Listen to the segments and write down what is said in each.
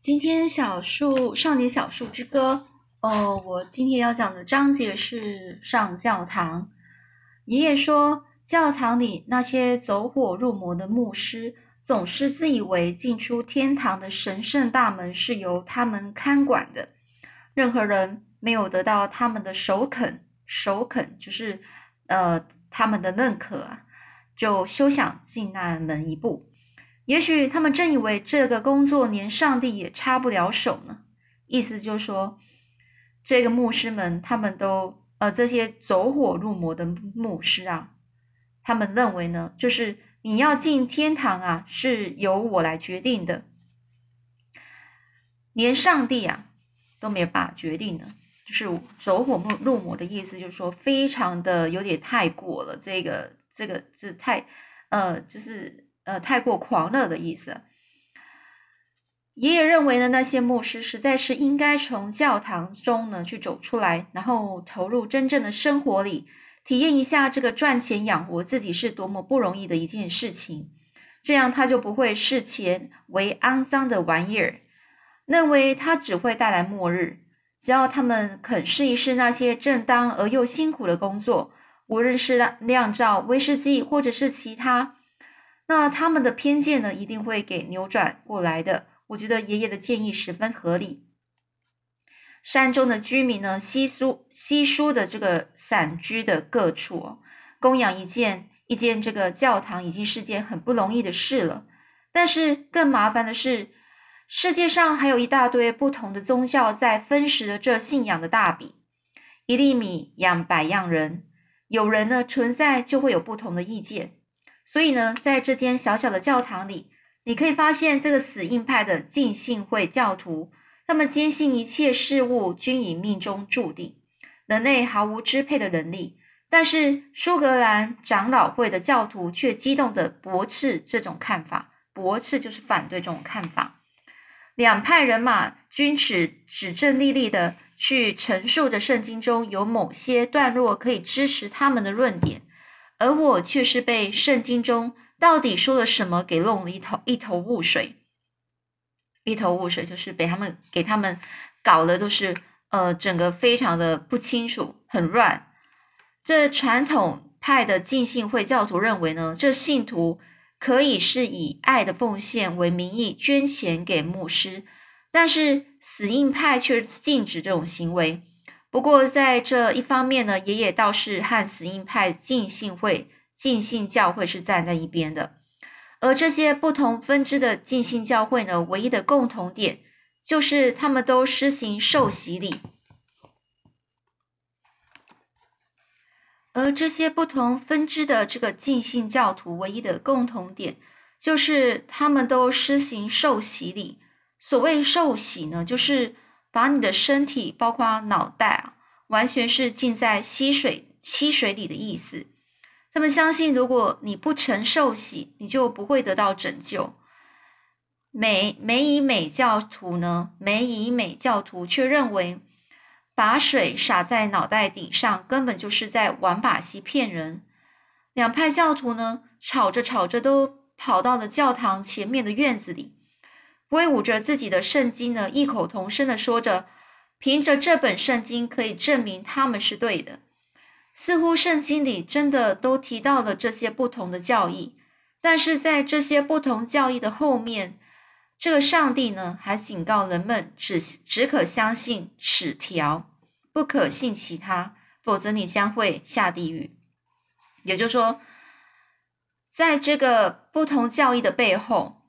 今天小树少年小树之歌，哦，我今天要讲的章节是上教堂。爷爷说，教堂里那些走火入魔的牧师，总是自以为进出天堂的神圣大门是由他们看管的，任何人没有得到他们的首肯，首肯就是呃他们的认可啊，就休想进那门一步。也许他们正以为这个工作连上帝也插不了手呢。意思就是说，这个牧师们他们都呃这些走火入魔的牧师啊，他们认为呢，就是你要进天堂啊，是由我来决定的，连上帝啊都没有办法决定的。就是走火入魔的意思，就是说非常的有点太过了。这个这个这太呃就是。呃，太过狂热的意思。爷爷认为呢，那些牧师实在是应该从教堂中呢去走出来，然后投入真正的生活里，体验一下这个赚钱养活自己是多么不容易的一件事情。这样他就不会视钱为肮脏的玩意儿，认为它只会带来末日。只要他们肯试一试那些正当而又辛苦的工作，无论是酿造威士忌或者是其他。那他们的偏见呢，一定会给扭转过来的。我觉得爷爷的建议十分合理。山中的居民呢，稀疏稀疏的这个散居的各处，供养一件一间这个教堂，已经是件很不容易的事了。但是更麻烦的是，世界上还有一大堆不同的宗教在分食着这信仰的大饼。一粒米养百样人，有人呢存在，就会有不同的意见。所以呢，在这间小小的教堂里，你可以发现这个死硬派的浸信会教徒，他们坚信一切事物均以命中注定，人类毫无支配的能力。但是苏格兰长老会的教徒却激动地驳斥这种看法，驳斥就是反对这种看法。两派人马均指指证立立的去陈述着圣经中有某些段落可以支持他们的论点。而我却是被圣经中到底说了什么给弄了一头一头雾水，一头雾水，就是被他们给他们搞的都是呃整个非常的不清楚，很乱。这传统派的浸信会教徒认为呢，这信徒可以是以爱的奉献为名义捐钱给牧师，但是死硬派却禁止这种行为。不过，在这一方面呢，爷爷倒是和死硬派浸信会、浸信教会是站在一边的。而这些不同分支的浸信教会呢，唯一的共同点就是他们都施行受洗礼。而这些不同分支的这个浸信教徒，唯一的共同点就是他们都施行受洗礼。所谓受洗呢，就是。把你的身体，包括脑袋啊，完全是浸在溪水溪水里的意思。他们相信，如果你不曾受洗，你就不会得到拯救。美美以美教徒呢，美以美教徒却认为，把水洒在脑袋顶上，根本就是在玩把戏骗人。两派教徒呢，吵着吵着都跑到了教堂前面的院子里。威武着自己的圣经呢，异口同声的说着：“凭着这本圣经，可以证明他们是对的。”似乎圣经里真的都提到了这些不同的教义，但是在这些不同教义的后面，这个上帝呢，还警告人们：只只可相信此条，不可信其他，否则你将会下地狱。也就是说，在这个不同教义的背后。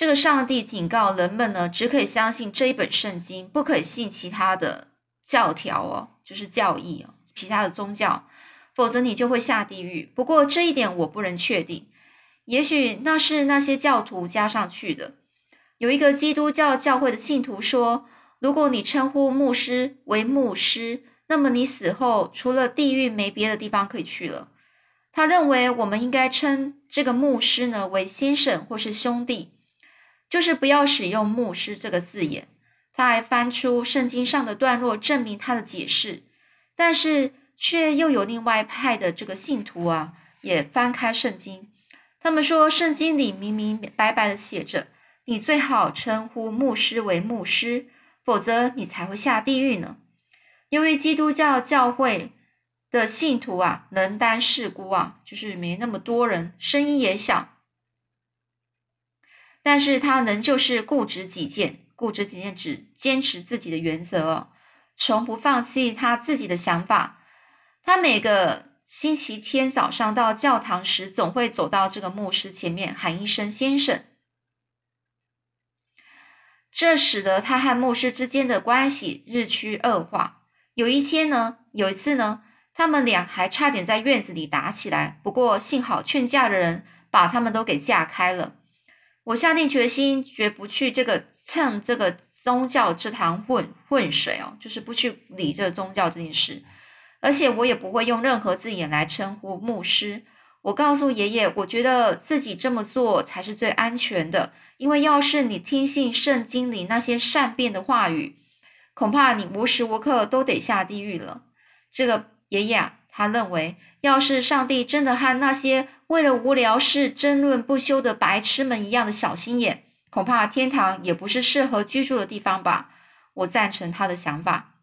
这个上帝警告人们呢，只可以相信这一本圣经，不可以信其他的教条哦，就是教义哦，其他的宗教，否则你就会下地狱。不过这一点我不能确定，也许那是那些教徒加上去的。有一个基督教教会的信徒说，如果你称呼牧师为牧师，那么你死后除了地狱没别的地方可以去了。他认为我们应该称这个牧师呢为先生或是兄弟。就是不要使用“牧师”这个字眼。他还翻出圣经上的段落证明他的解释，但是却又有另外派的这个信徒啊，也翻开圣经。他们说，圣经里明明白白的写着，你最好称呼牧师为牧师，否则你才会下地狱呢。由于基督教教会的信徒啊，能担事孤啊，就是没那么多人，声音也小，但是他仍旧是固执己见，固执己见只坚持自己的原则，从不放弃他自己的想法。他每个星期天早上到教堂时，总会走到这个牧师前面喊一声“先生”，这使得他和牧师之间的关系日趋恶化。有一天呢，有一次呢。他们俩还差点在院子里打起来，不过幸好劝架的人把他们都给架开了。我下定决心，绝不去这个蹭这个宗教之堂混混水哦，就是不去理这个宗教这件事。而且我也不会用任何字眼来称呼牧师。我告诉爷爷，我觉得自己这么做才是最安全的，因为要是你听信圣经里那些善变的话语，恐怕你无时无刻都得下地狱了。这个。爷爷啊，他认为，要是上帝真的和那些为了无聊事争论不休的白痴们一样的小心眼，恐怕天堂也不是适合居住的地方吧。我赞成他的想法。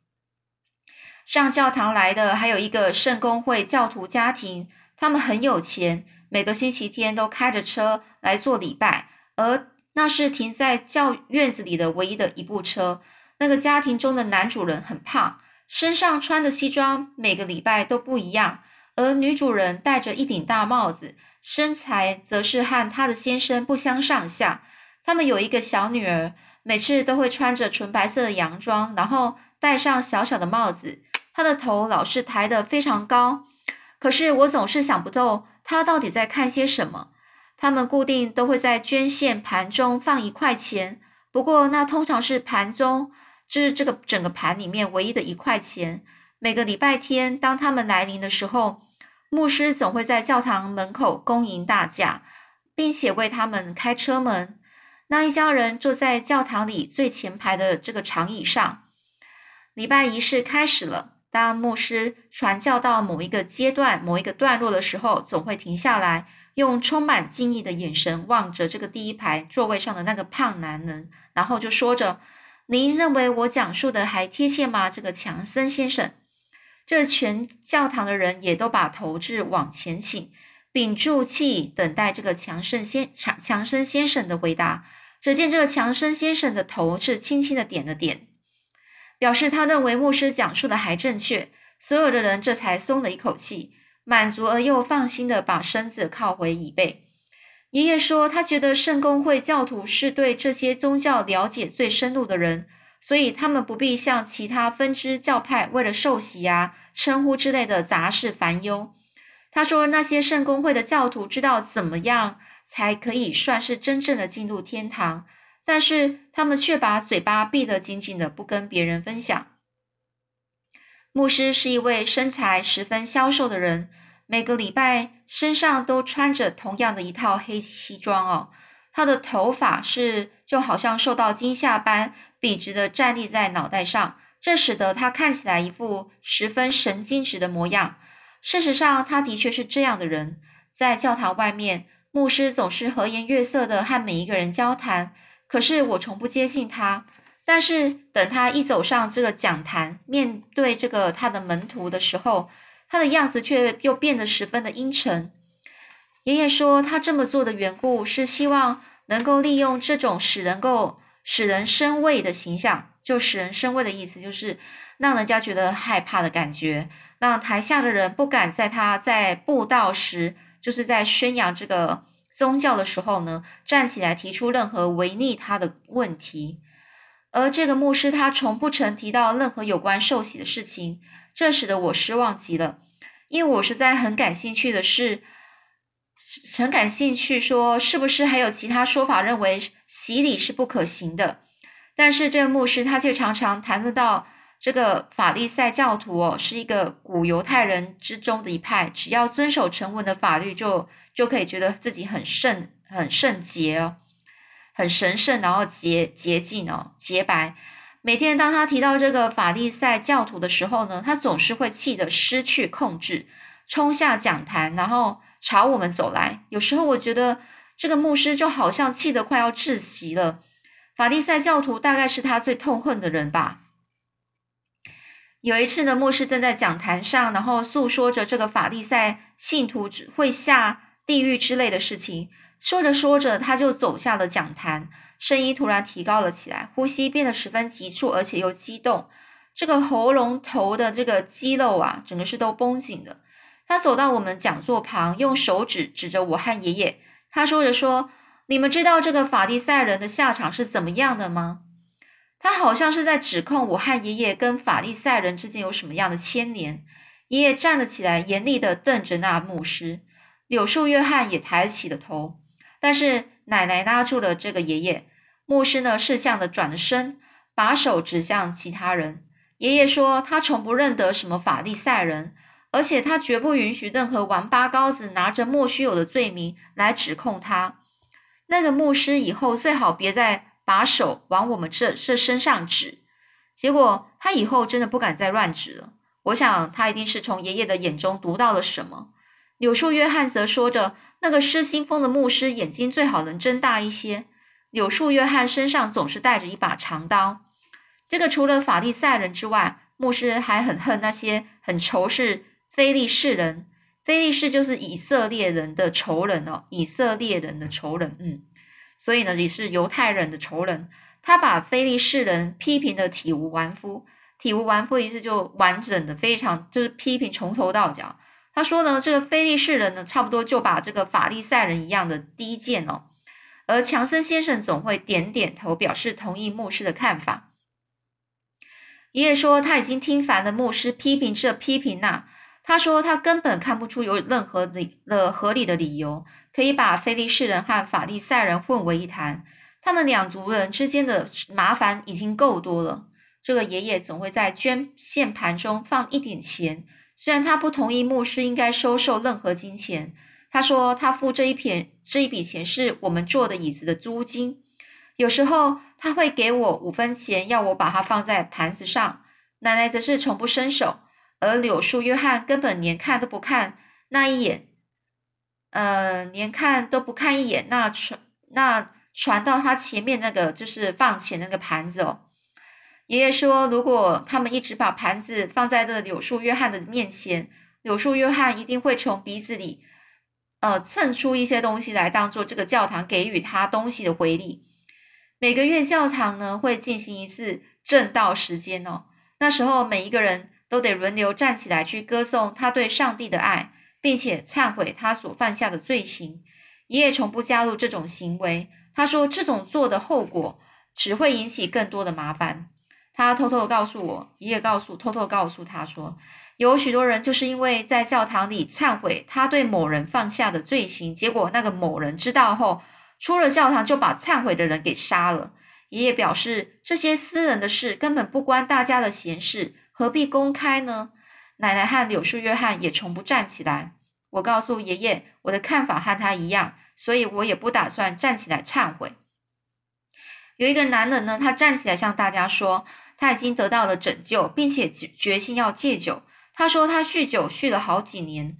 上教堂来的还有一个圣公会教徒家庭，他们很有钱，每个星期天都开着车来做礼拜，而那是停在教院子里的唯一的一部车。那个家庭中的男主人很胖。身上穿的西装每个礼拜都不一样，而女主人戴着一顶大帽子，身材则是和她的先生不相上下。他们有一个小女儿，每次都会穿着纯白色的洋装，然后戴上小小的帽子，她的头老是抬得非常高。可是我总是想不透她到底在看些什么。他们固定都会在捐献盘中放一块钱，不过那通常是盘中。就是这个整个盘里面唯一的一块钱。每个礼拜天，当他们来临的时候，牧师总会在教堂门口恭迎大驾，并且为他们开车门。那一家人坐在教堂里最前排的这个长椅上。礼拜仪式开始了。当牧师传教到某一个阶段、某一个段落的时候，总会停下来，用充满敬意的眼神望着这个第一排座位上的那个胖男人，然后就说着。您认为我讲述的还贴切吗？这个强森先生，这全教堂的人也都把头至往前倾，屏住气等待这个强盛先强强森先生的回答。只见这个强森先生的头是轻轻的点了点，表示他认为牧师讲述的还正确。所有的人这才松了一口气，满足而又放心的把身子靠回椅背。爷爷说，他觉得圣公会教徒是对这些宗教了解最深入的人，所以他们不必像其他分支教派为了受洗呀、称呼之类的杂事烦忧。他说，那些圣公会的教徒知道怎么样才可以算是真正的进入天堂，但是他们却把嘴巴闭得紧紧的，不跟别人分享。牧师是一位身材十分消瘦的人。每个礼拜身上都穿着同样的一套黑西装哦，他的头发是就好像受到惊吓般笔直的站立在脑袋上，这使得他看起来一副十分神经质的模样。事实上，他的确是这样的人。在教堂外面，牧师总是和颜悦色的和每一个人交谈，可是我从不接近他。但是等他一走上这个讲坛，面对这个他的门徒的时候，他的样子却又变得十分的阴沉。爷爷说，他这么做的缘故是希望能够利用这种使人够使人生畏的形象，就使人生畏的意思就是让人家觉得害怕的感觉，让台下的人不敢在他在布道时，就是在宣扬这个宗教的时候呢，站起来提出任何违逆他的问题。而这个牧师他从不曾提到任何有关受洗的事情。这使得我失望极了，因为我实在很感兴趣的是，很感兴趣说是不是还有其他说法认为洗礼是不可行的？但是这个牧师他却常常谈论到这个法利赛教徒哦，是一个古犹太人之中的一派，只要遵守成文的法律，就就可以觉得自己很圣、很圣洁哦，很神圣，然后洁洁净哦，洁白。每天当他提到这个法利赛教徒的时候呢，他总是会气得失去控制，冲下讲坛，然后朝我们走来。有时候我觉得这个牧师就好像气得快要窒息了。法利赛教徒大概是他最痛恨的人吧。有一次呢，牧师正在讲坛上，然后诉说着这个法利赛信徒只会下地狱之类的事情。说着说着，他就走下了讲坛，声音突然提高了起来，呼吸变得十分急促，而且又激动。这个喉咙头的这个肌肉啊，整个是都绷紧的。他走到我们讲座旁，用手指指着我和爷爷，他说着说：“你们知道这个法利赛人的下场是怎么样的吗？”他好像是在指控我和爷爷跟法利赛人之间有什么样的牵连。爷爷站了起来，严厉地瞪着那牧师。柳树约翰也抬起了头。但是奶奶拉住了这个爷爷，牧师呢，识相的转了身，把手指向其他人。爷爷说，他从不认得什么法利赛人，而且他绝不允许任何王八羔子拿着莫须有的罪名来指控他。那个牧师以后最好别再把手往我们这这身上指。结果他以后真的不敢再乱指了。我想他一定是从爷爷的眼中读到了什么。柳树约翰则说着。那个失心疯的牧师眼睛最好能睁大一些。柳树约翰身上总是带着一把长刀。这个除了法利赛人之外，牧师还很恨那些很仇视非利士人。非利士就是以色列人的仇人哦，以色列人的仇人。嗯，所以呢，也是犹太人的仇人。他把非利士人批评的体无完肤。体无完肤意思就完整的非常，就是批评从头到脚。他说呢，这个非利士人呢，差不多就把这个法利赛人一样的低贱哦。而强森先生总会点点头，表示同意牧师的看法。爷爷说他已经听烦了牧师批评这批评那。他说他根本看不出有任何理的合理的理由，可以把菲利士人和法利赛人混为一谈。他们两族人之间的麻烦已经够多了。这个爷爷总会在捐献盘中放一点钱。虽然他不同意牧师应该收受任何金钱，他说他付这一片这一笔钱是我们坐的椅子的租金。有时候他会给我五分钱，要我把它放在盘子上。奶奶则是从不伸手，而柳树约翰根本连看都不看那一眼，呃，连看都不看一眼那传那传到他前面那个就是放钱那个盘子哦。爷爷说：“如果他们一直把盘子放在这柳树约翰的面前，柳树约翰一定会从鼻子里，呃，蹭出一些东西来，当做这个教堂给予他东西的回礼。每个月教堂呢会进行一次正道时间哦，那时候每一个人都得轮流站起来去歌颂他对上帝的爱，并且忏悔他所犯下的罪行。爷爷从不加入这种行为，他说这种做的后果只会引起更多的麻烦。”他偷偷告诉我，爷爷告诉偷偷告诉他说，有许多人就是因为在教堂里忏悔他对某人犯下的罪行，结果那个某人知道后，出了教堂就把忏悔的人给杀了。爷爷表示，这些私人的事根本不关大家的闲事，何必公开呢？奶奶和柳树约翰也从不站起来。我告诉爷爷，我的看法和他一样，所以我也不打算站起来忏悔。有一个男人呢，他站起来向大家说。他已经得到了拯救，并且决心要戒酒。他说他酗酒酗了好几年，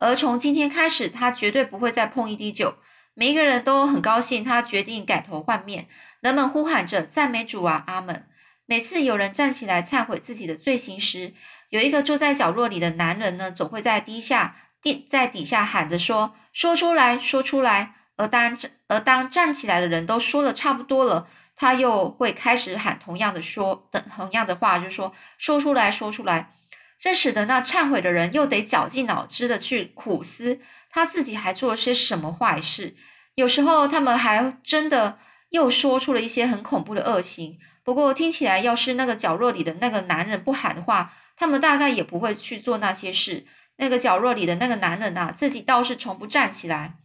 而从今天开始，他绝对不会再碰一滴酒。每一个人都很高兴，他决定改头换面。人们呼喊着赞美主啊，阿门。每次有人站起来忏悔自己的罪行时，有一个坐在角落里的男人呢，总会在低下地在底下喊着说：“说出来说出来。”而当而当站起来的人都说的差不多了。他又会开始喊同样的说的同样的话，就是说说出来说出来，这使得那忏悔的人又得绞尽脑汁的去苦思他自己还做了些什么坏事。有时候他们还真的又说出了一些很恐怖的恶行。不过听起来，要是那个角落里的那个男人不喊的话，他们大概也不会去做那些事。那个角落里的那个男人呐，自己倒是从不站起来。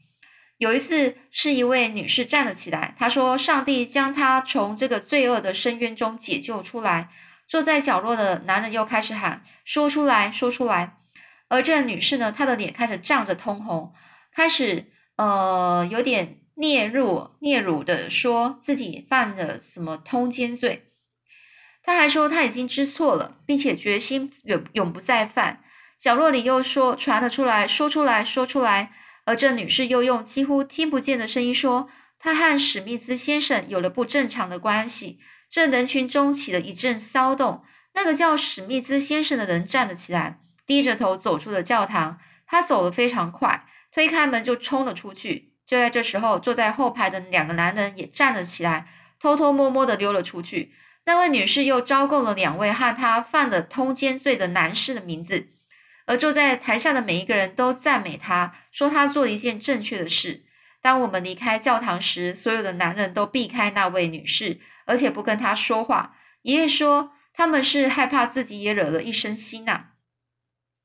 有一次，是一位女士站了起来，她说：“上帝将她从这个罪恶的深渊中解救出来。”坐在角落的男人又开始喊：“说出来说出来。”而这女士呢，她的脸开始涨着通红，开始呃有点嗫嚅嗫嚅的说自己犯了什么通奸罪。他还说他已经知错了，并且决心永永不再犯。角落里又说传了出来：“说出来说出来。”而这女士又用几乎听不见的声音说：“她和史密斯先生有了不正常的关系。”这人群中起了一阵骚动。那个叫史密斯先生的人站了起来，低着头走出了教堂。他走得非常快，推开门就冲了出去。就在这时候，坐在后排的两个男人也站了起来，偷偷摸摸地溜了出去。那位女士又招供了两位和她犯了通奸罪的男士的名字，而坐在台下的每一个人都赞美她，说她做了一件正确的事。当我们离开教堂时，所有的男人都避开那位女士，而且不跟她说话。爷爷说，他们是害怕自己也惹了一身腥呐。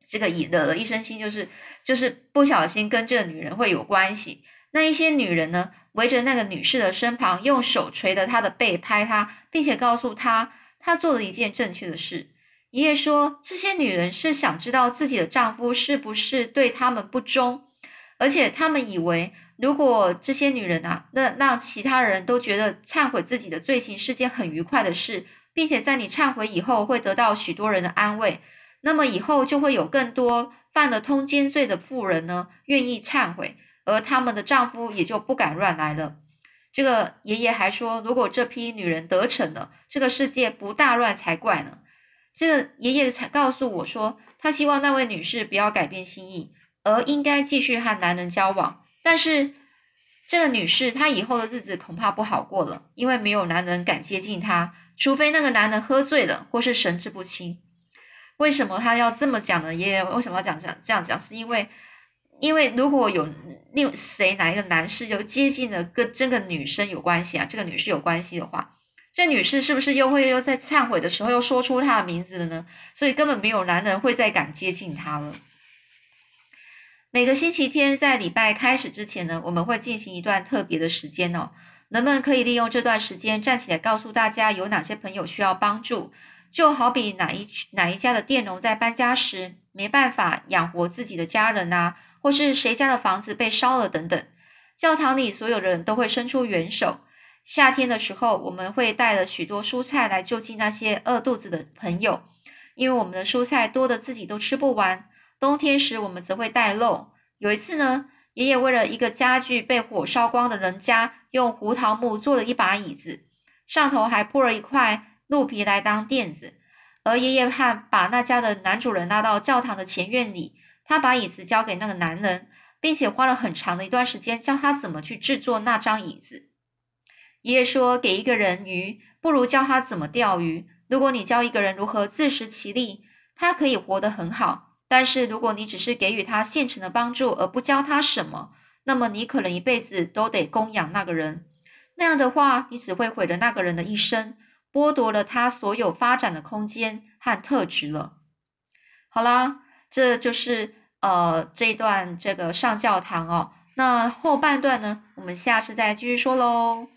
这个惹惹了一身腥，就是就是不小心跟这个女人会有关系。那一些女人呢，围着那个女士的身旁，用手捶着她的背，拍她，并且告诉她，她做了一件正确的事。爷爷说，这些女人是想知道自己的丈夫是不是对他们不忠，而且他们以为，如果这些女人啊，那让其他人都觉得忏悔自己的罪行是件很愉快的事，并且在你忏悔以后会得到许多人的安慰，那么以后就会有更多犯了通奸罪的妇人呢，愿意忏悔。而他们的丈夫也就不敢乱来了。这个爷爷还说，如果这批女人得逞了，这个世界不大乱才怪呢。这个爷爷才告诉我说，他希望那位女士不要改变心意，而应该继续和男人交往。但是这个女士她以后的日子恐怕不好过了，因为没有男人敢接近她，除非那个男人喝醉了或是神志不清。为什么他要这么讲呢？爷爷为什么要讲这这样讲？是因为。因为如果有另谁哪一个男士又接近的跟这个女生有关系啊，这个女士有关系的话，这女士是不是又会又在忏悔的时候又说出她的名字了呢？所以根本没有男人会再敢接近她了。每个星期天在礼拜开始之前呢，我们会进行一段特别的时间哦，人们可以利用这段时间站起来告诉大家有哪些朋友需要帮助，就好比哪一哪一家的佃农在搬家时没办法养活自己的家人呐。或是谁家的房子被烧了等等，教堂里所有的人都会伸出援手。夏天的时候，我们会带了许多蔬菜来救济那些饿肚子的朋友，因为我们的蔬菜多的自己都吃不完。冬天时，我们则会带肉。有一次呢，爷爷为了一个家具被火烧光的人家，用胡桃木做了一把椅子，上头还铺了一块鹿皮来当垫子。而爷爷汉把那家的男主人拉到教堂的前院里。他把椅子交给那个男人，并且花了很长的一段时间教他怎么去制作那张椅子。爷爷说：“给一个人鱼，不如教他怎么钓鱼。如果你教一个人如何自食其力，他可以活得很好。但是如果你只是给予他现成的帮助，而不教他什么，那么你可能一辈子都得供养那个人。那样的话，你只会毁了那个人的一生，剥夺了他所有发展的空间和特质了。”好啦，这就是。呃，这一段这个上教堂哦，那后半段呢，我们下次再继续说喽。